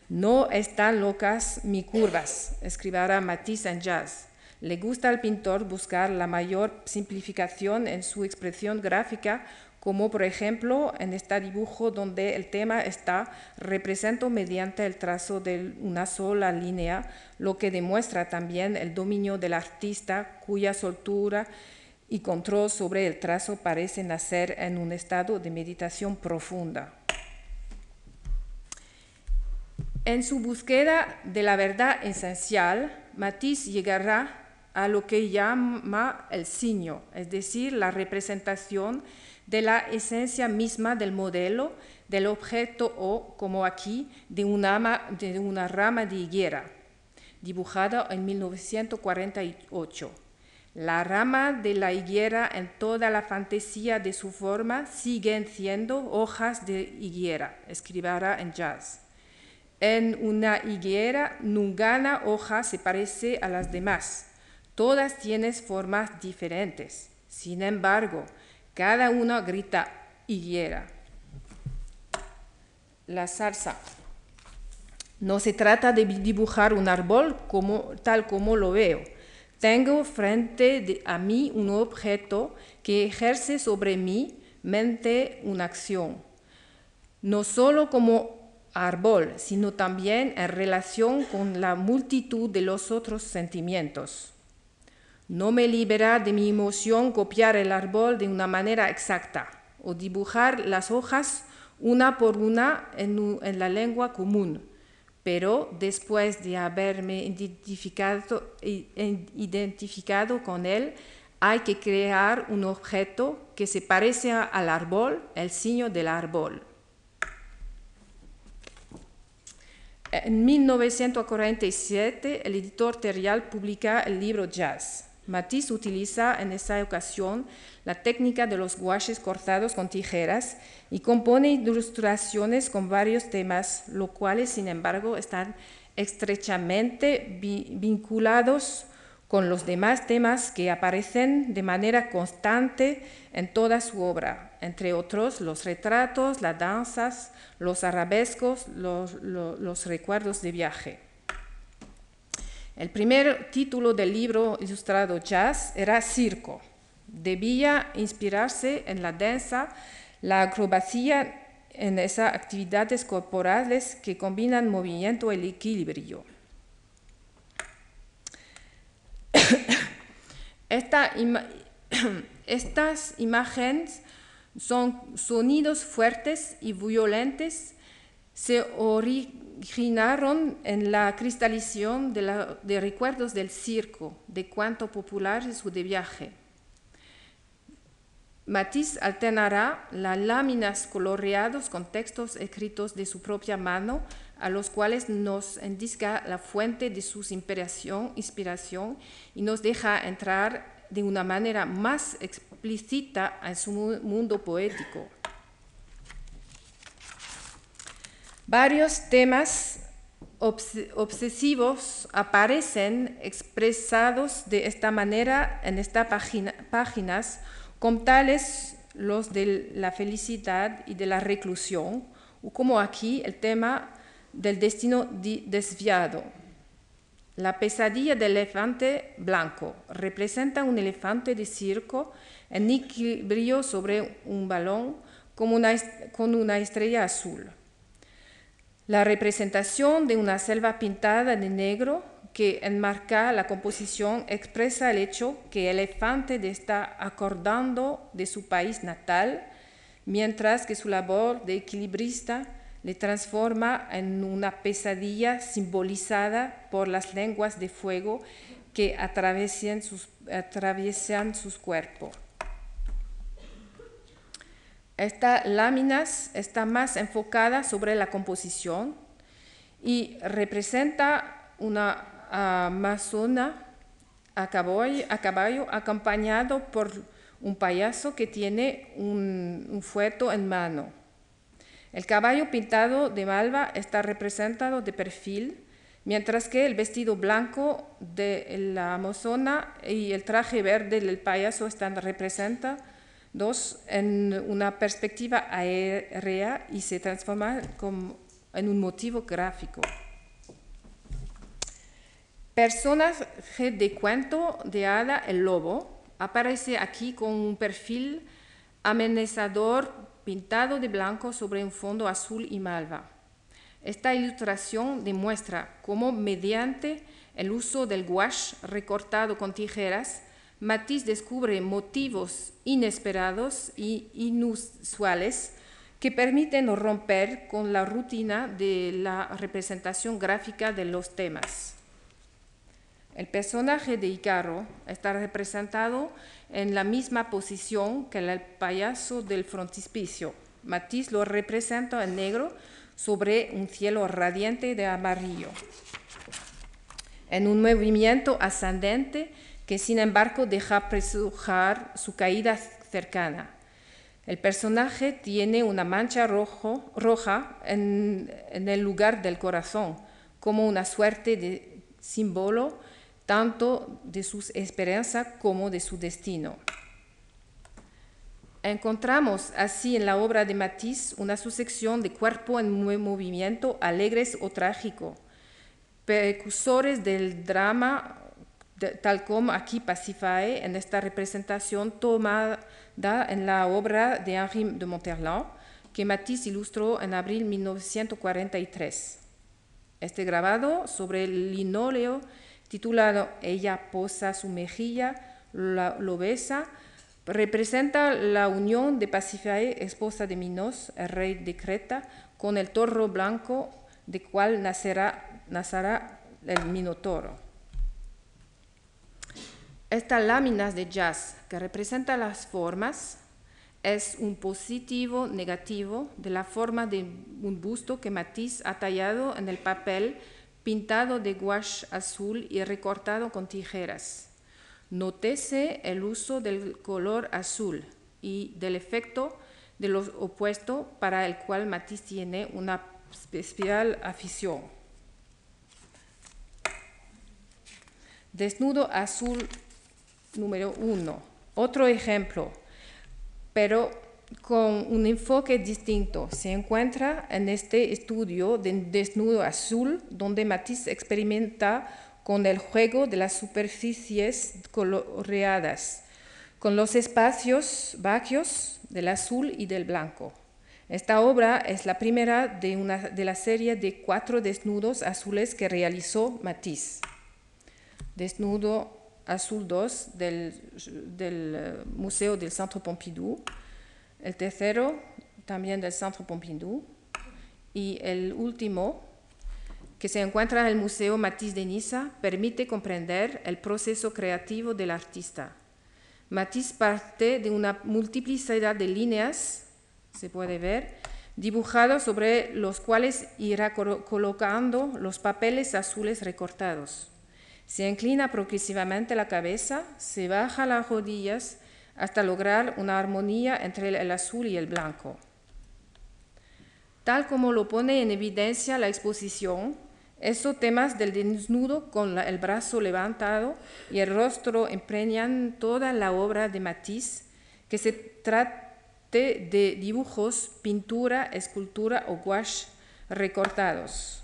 S2: No están locas mis curvas, escribirá Matisse en jazz. Le gusta al pintor buscar la mayor simplificación en su expresión gráfica, como por ejemplo en este dibujo donde el tema está representado mediante el trazo de una sola línea, lo que demuestra también el dominio del artista cuya soltura y control sobre el trazo parece nacer en un estado de meditación profunda. En su búsqueda de la verdad esencial, Matisse llegará a lo que llama el signo, es decir, la representación de la esencia misma del modelo, del objeto o, como aquí, de una, de una rama de higuera, dibujada en 1948. La rama de la higuera en toda la fantasía de su forma siguen siendo hojas de higuera, escribirá en jazz. En una higuera ninguna hoja se parece a las demás Todas tienen formas diferentes. Sin embargo, cada una grita higuera. La salsa. No se trata de dibujar un árbol como, tal como lo veo. Tengo frente a mí un objeto que ejerce sobre mi mente una acción. No solo como árbol, sino también en relación con la multitud de los otros sentimientos. No me libera de mi emoción copiar el árbol de una manera exacta o dibujar las hojas una por una en, la lengua común, pero después de haberme identificado, con él, hay que crear un objeto que se parece al árbol, el signo del árbol. En 1947, el editor Terial publica el libro Jazz. Matisse utiliza en esa ocasión la técnica de los guaches cortados con tijeras y compone ilustraciones con varios temas, los cuales, sin embargo, están estrechamente vinculados con los demás temas que aparecen de manera constante en toda su obra, entre otros los retratos, las danzas, los arabescos, los recuerdos de viaje. El primer título del libro ilustrado Jazz era Circo. Debía inspirarse en la danza, la acrobacia, en esas actividades corporales que combinan movimiento y equilibrio. estas imágenes son sonidos fuertes y violentos, se originaron en la cristalización de, recuerdos del circo, de cuanto popular es su de viaje. Matisse alternará las láminas coloreadas con textos escritos de su propia mano, a los cuales nos indica la fuente de su inspiración, inspiración y nos deja entrar de una manera más explícita en su mundo poético. Varios temas obsesivos aparecen expresados de esta manera en estas páginas, como tales los de la felicidad y de la reclusión, o como aquí el tema del destino desviado. La pesadilla del elefante blanco representa un elefante de circo en equilibrio sobre un balón con una estrella azul. La representación de una selva pintada de negro que enmarca la composición expresa el hecho que el elefante está acordando de su país natal, mientras que su labor de equilibrista le transforma en una pesadilla simbolizada por las lenguas de fuego que atraviesan sus, atraviesan sus cuerpos. Esta láminas está más enfocada sobre la composición y representa una amazona a caballo, acompañado por un payaso que tiene un, un fueto en mano. El caballo pintado de malva está representado de perfil, mientras que el vestido blanco de la amazona y el traje verde del payaso están representados en una perspectiva aérea y se transforman en un motivo gráfico. Personaje de cuento de hada el lobo aparece aquí con un perfil amenazador pintado de blanco sobre un fondo azul y malva. Esta ilustración demuestra cómo mediante el uso del gouache recortado con tijeras, Matisse descubre motivos inesperados e inusuales que permiten romper con la rutina de la representación gráfica de los temas. El personaje de Icaro está representado en la misma posición que el payaso del frontispicio. Matisse lo representa en negro sobre un cielo radiante de amarillo, en un movimiento ascendente que sin embargo deja presujar su caída cercana. El personaje tiene una mancha roja en, en el lugar del corazón, como una suerte de símbolo tanto de sus esperanzas como de su destino. Encontramos así en la obra de Matisse una sucesión de cuerpo en movimiento alegres o trágico, precursores del drama, tal como aquí Pacifae en esta representación tomada en la obra de Henri de Monterland, que Matisse ilustró en abril de 1943. Este grabado sobre el linóleo titulado Ella posa su mejilla, lo besa, representa la unión de Pasifae, esposa de Minos, el rey de Creta, con el toro blanco, de cual nacerá, nacerá el Minotoro. Estas láminas de jazz que representan las formas es un positivo negativo de la forma de un busto que Matisse ha tallado en el papel pintado de gouache azul y recortado con tijeras. Nótese el uso del color azul y del efecto de los opuestos para el cual Matisse tiene una especial afición. Desnudo azul número uno. Otro ejemplo, pero con un enfoque distinto. Se encuentra en este estudio de desnudo azul, donde Matisse experimenta con el juego de las superficies coloreadas, con los espacios vacíos del azul y del blanco. Esta obra es la primera de, una, de la serie de cuatro desnudos azules que realizó Matisse. Desnudo azul 2 del, del eh, Museo del Centro Pompidou, el tercero también del Centro Pompidou y el último que se encuentra en el Museo Matisse de Niza permite comprender el proceso creativo del artista. Matisse parte de una multiplicidad de líneas, se puede ver, dibujadas sobre los cuales irá colocando los papeles azules recortados. Se inclina progresivamente la cabeza, se baja las rodillas hasta lograr una armonía entre el azul y el blanco. Tal como lo pone en evidencia la exposición, estos temas del desnudo con el brazo levantado y el rostro empreñan toda la obra de Matisse, que se trate de dibujos, pintura, escultura o gouache recortados.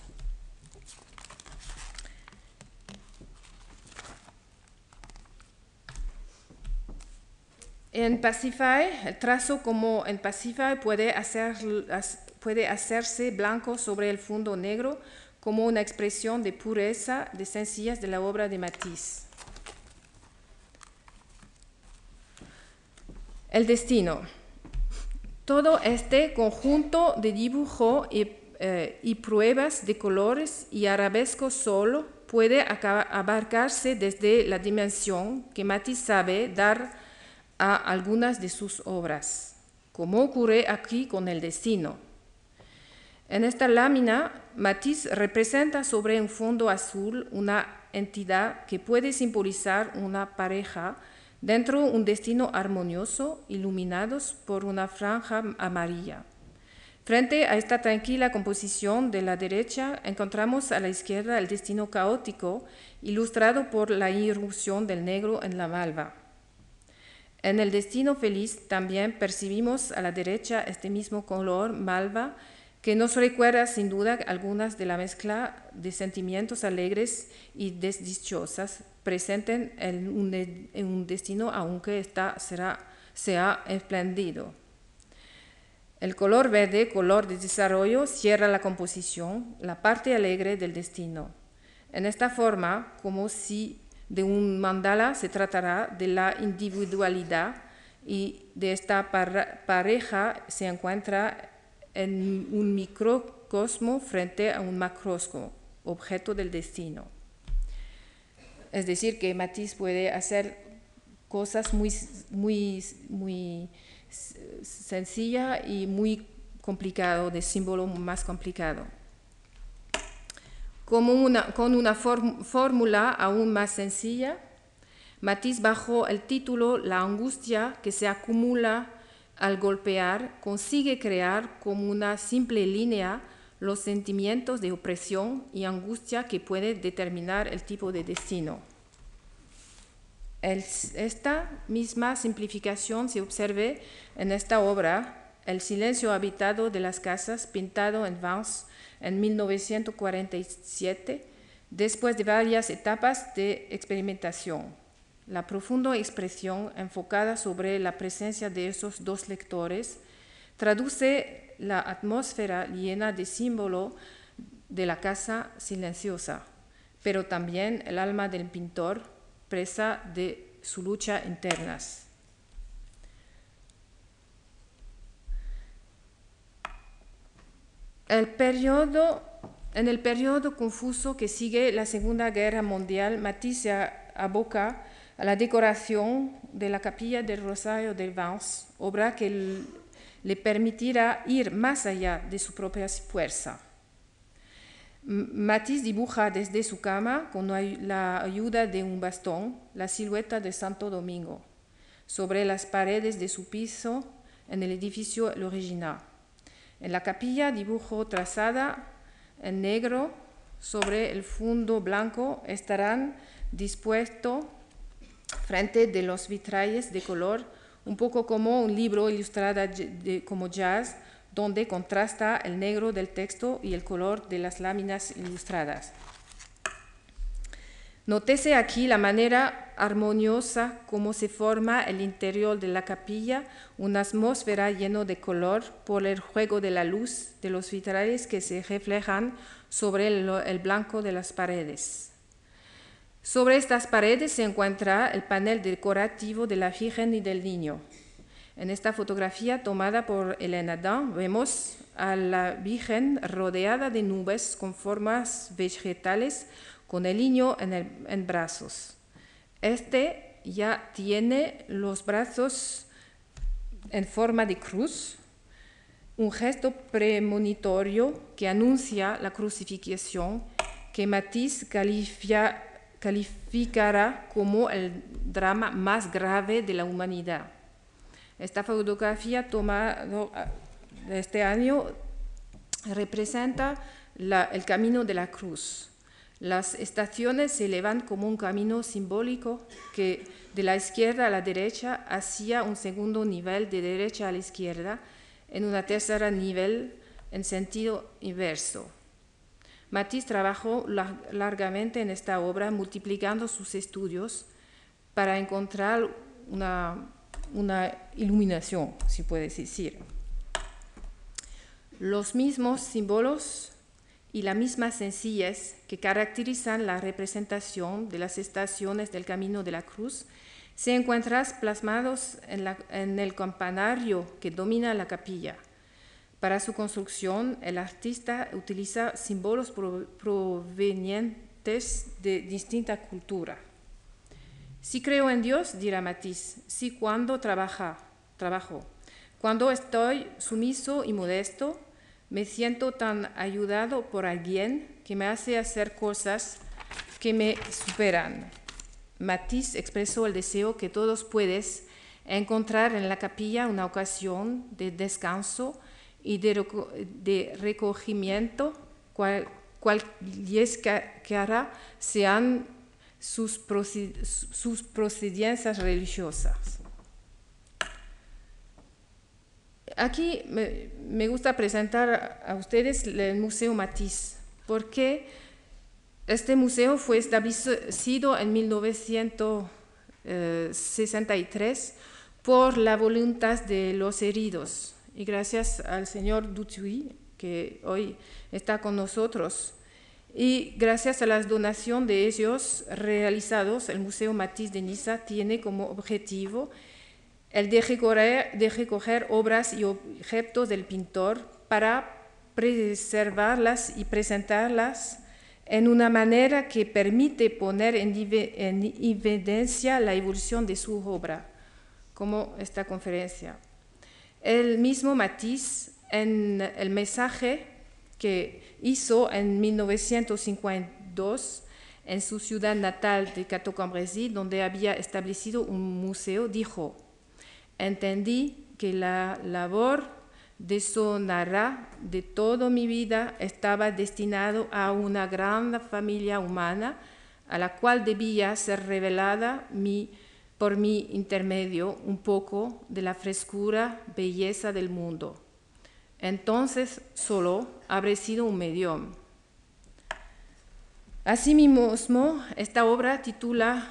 S2: En Pacify, el trazo como en Pacify puede, hacer, puede hacerse blanco sobre el fondo negro como una expresión de pureza, de sencillez de la obra de Matisse. El destino. Todo este conjunto de dibujo y, eh, y pruebas de colores y arabescos solo puede abarcarse desde la dimensión que Matisse sabe dar a algunas de sus obras, como ocurre aquí con el destino. En esta lámina, Matisse representa sobre un fondo azul una entidad que puede simbolizar una pareja dentro de un destino armonioso, iluminados por una franja amarilla. Frente a esta tranquila composición de la derecha, encontramos a la izquierda el destino caótico, ilustrado por la irrupción del negro en la malva. En el destino feliz también percibimos a la derecha este mismo color malva que nos recuerda sin duda algunas de la mezcla de sentimientos alegres y desdichosas presentes en un, destino aunque sea espléndido. El color verde, color de desarrollo, cierra la composición, la parte alegre del destino. En esta forma, como si de un mandala se tratará de la individualidad y de esta pareja se encuentra en un microcosmo frente a un macrosmo, objeto del destino. Es decir, que Matisse puede hacer cosas muy, muy, muy sencilla y muy complicado, de símbolo más complicado. Con una fórmula aún más sencilla, Matisse bajo el título La angustia que se acumula al golpear consigue crear como una simple línea los sentimientos de opresión y angustia que puede determinar el tipo de destino. Esta misma simplificación se observe en esta obra, El silencio habitado de las casas, pintado en Vence en 1947, después de varias etapas de experimentación. La profunda expresión enfocada sobre la presencia de esos dos lectores traduce la atmósfera llena de símbolo de la casa silenciosa, pero también el alma del pintor presa de su lucha internas. En el periodo confuso que sigue la Segunda Guerra Mundial, Matisse aboca a la decoración de la capilla del Rosario del Vence, obra que le permitirá ir más allá de su propia fuerza. Matisse dibuja desde su cama, con la ayuda de un bastón, la silueta de Santo Domingo sobre las paredes de su piso en el edificio original. En la capilla dibujo trazada en negro sobre el fondo blanco estarán dispuestos frente de los vitrales de color, un poco como un libro ilustrado como jazz donde contrasta el negro del texto y el color de las láminas ilustradas. Nótese aquí la manera armoniosa como se forma el interior de la capilla, una atmósfera llena de color por el juego de la luz de los vitrales que se reflejan sobre el, blanco de las paredes. Sobre estas paredes se encuentra el panel decorativo de la Virgen y del Niño. En esta fotografía tomada por Elena Dan vemos a la Virgen rodeada de nubes con formas vegetales con el niño en, brazos. Este ya tiene los brazos en forma de cruz, un gesto premonitorio que anuncia la crucifixión que Matisse calificará como el drama más grave de la humanidad. Esta fotografía tomada este año representa el camino de la cruz. Las estaciones se elevan como un camino simbólico que de la izquierda a la derecha hacía un segundo nivel de derecha a la izquierda en una tercera nivel en sentido inverso. Matisse trabajó largamente en esta obra multiplicando sus estudios para encontrar una una iluminación, si puedes decir. Los mismos símbolos y la misma sencillez que caracterizan la representación de las estaciones del Camino de la Cruz se encuentran plasmados en, el campanario que domina la capilla. Para su construcción, el artista utiliza símbolos provenientes de distinta cultura. Si creo en Dios, dirá Matisse, si cuando trabaja, trabajo, cuando estoy sumiso y modesto, me siento tan ayudado por alguien que me hace hacer cosas que me superan. Matisse expresó el deseo que todos puedes encontrar en la capilla una ocasión de descanso y de, reco- de recogimiento, cual, cualesquiera sean sus, proci- sus procedencias religiosas. Aquí me, me gusta presentar a ustedes el Museo Matisse, porque este museo fue establecido en 1963 por la voluntad de los heridos y gracias al señor Dutuy, que hoy está con nosotros. Y gracias a la donación de ellos realizados, el Museo Matisse de Niza tiene como objetivo el de recoger, obras y objetos del pintor para preservarlas y presentarlas en una manera que permite poner en, evidencia la evolución de su obra, como esta conferencia. El mismo Matisse, en el mensaje que hizo en 1952 en su ciudad natal de Cateau-Cambrésis, donde había establecido un museo, dijo, entendí que la labor de sonará de toda mi vida estaba destinado a una gran familia humana a la cual debía ser revelada mi, por mi intermedio un poco de la frescura, belleza del mundo. Entonces solo habré sido un medium. Asimismo, esta obra titula,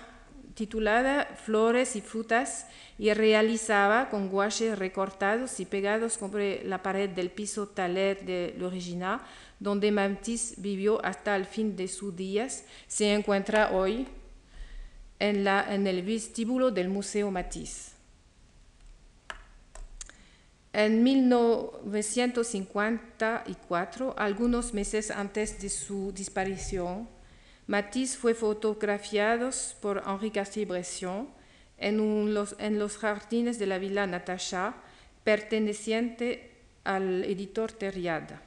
S2: titulada Flores y frutas y realizaba con guaches recortados y pegados sobre la pared del piso taller de l'original, donde Matisse vivió hasta el fin de sus días, se encuentra hoy en, en el vestíbulo del Museo Matisse. En 1954, algunos meses antes de su disparición, Matisse fue fotografiado por Henri Cartier-Bresson en, los, jardines de la Villa Natasha, perteneciente al editor Terriada.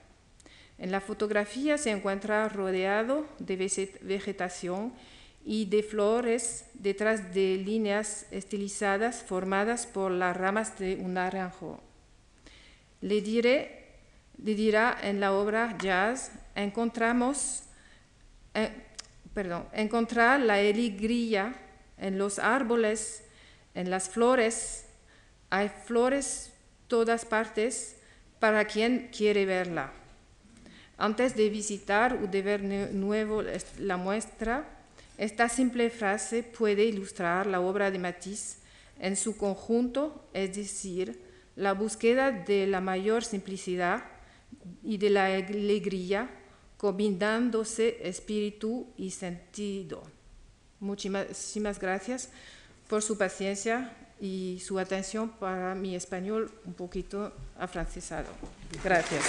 S2: En la fotografía se encuentra rodeado de vegetación y de flores detrás de líneas estilizadas formadas por las ramas de un naranjo. Le, diré, dirá en la obra Jazz, encontramos, eh, perdón, encontrar la alegría en los árboles, en las flores. Hay flores todas partes para quien quiere verla. Antes de visitar o de ver nuevo la muestra, esta simple frase puede ilustrar la obra de Matisse en su conjunto, es decir, la búsqueda de la mayor simplicidad y de la alegría, combinándose espíritu y sentido. Muchísimas gracias por su paciencia y su atención para mi español un poquito afrancesado. Gracias.